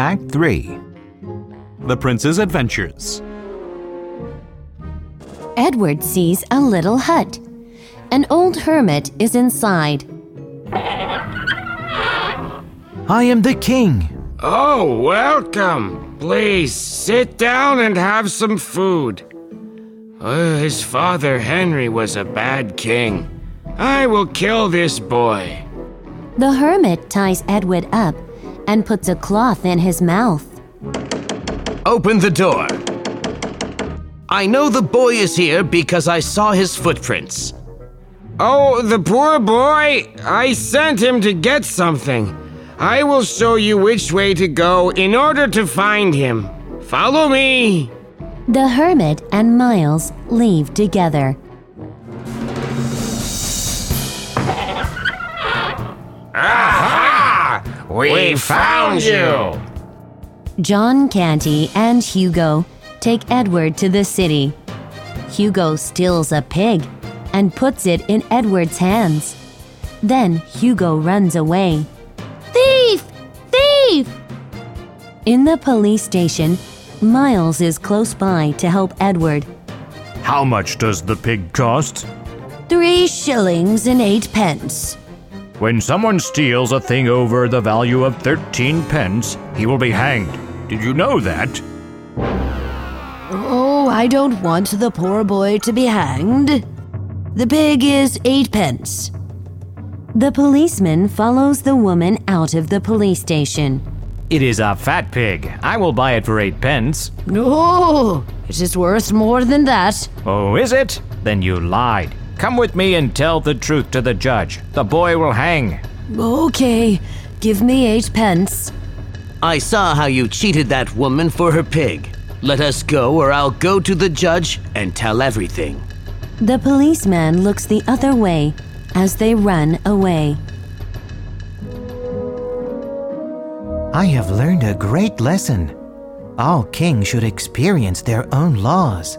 Act 3 The Prince's Adventures. Edward sees a little hut. An old hermit is inside. I am the king. Oh, welcome. Please sit down and have some food. Uh, his father Henry was a bad king. I will kill this boy. The hermit ties Edward up and puts a cloth in his mouth. Open the door. I know the boy is here because I saw his footprints. Oh, the poor boy! I sent him to get something. I will show you which way to go in order to find him. Follow me! The hermit and Miles leave together. We found you! John Canty and Hugo take Edward to the city. Hugo steals a pig and puts it in Edward's hands. Then Hugo runs away. Thief! Thief! In the police station, Miles is close by to help Edward. How much does the pig cost? Three shillings and eight pence. When someone steals a thing over the value of 13 pence, he will be hanged. Did you know that? Oh, I don't want the poor boy to be hanged. The pig is eight pence. The policeman follows the woman out of the police station. It is a fat pig. I will buy it for eight pence. No, it is worth more than that. Oh, is it? Then you lied. Come with me and tell the truth to the judge. The boy will hang. Okay, give me eight pence. I saw how you cheated that woman for her pig. Let us go, or I'll go to the judge and tell everything. The policeman looks the other way as they run away. I have learned a great lesson. All kings should experience their own laws.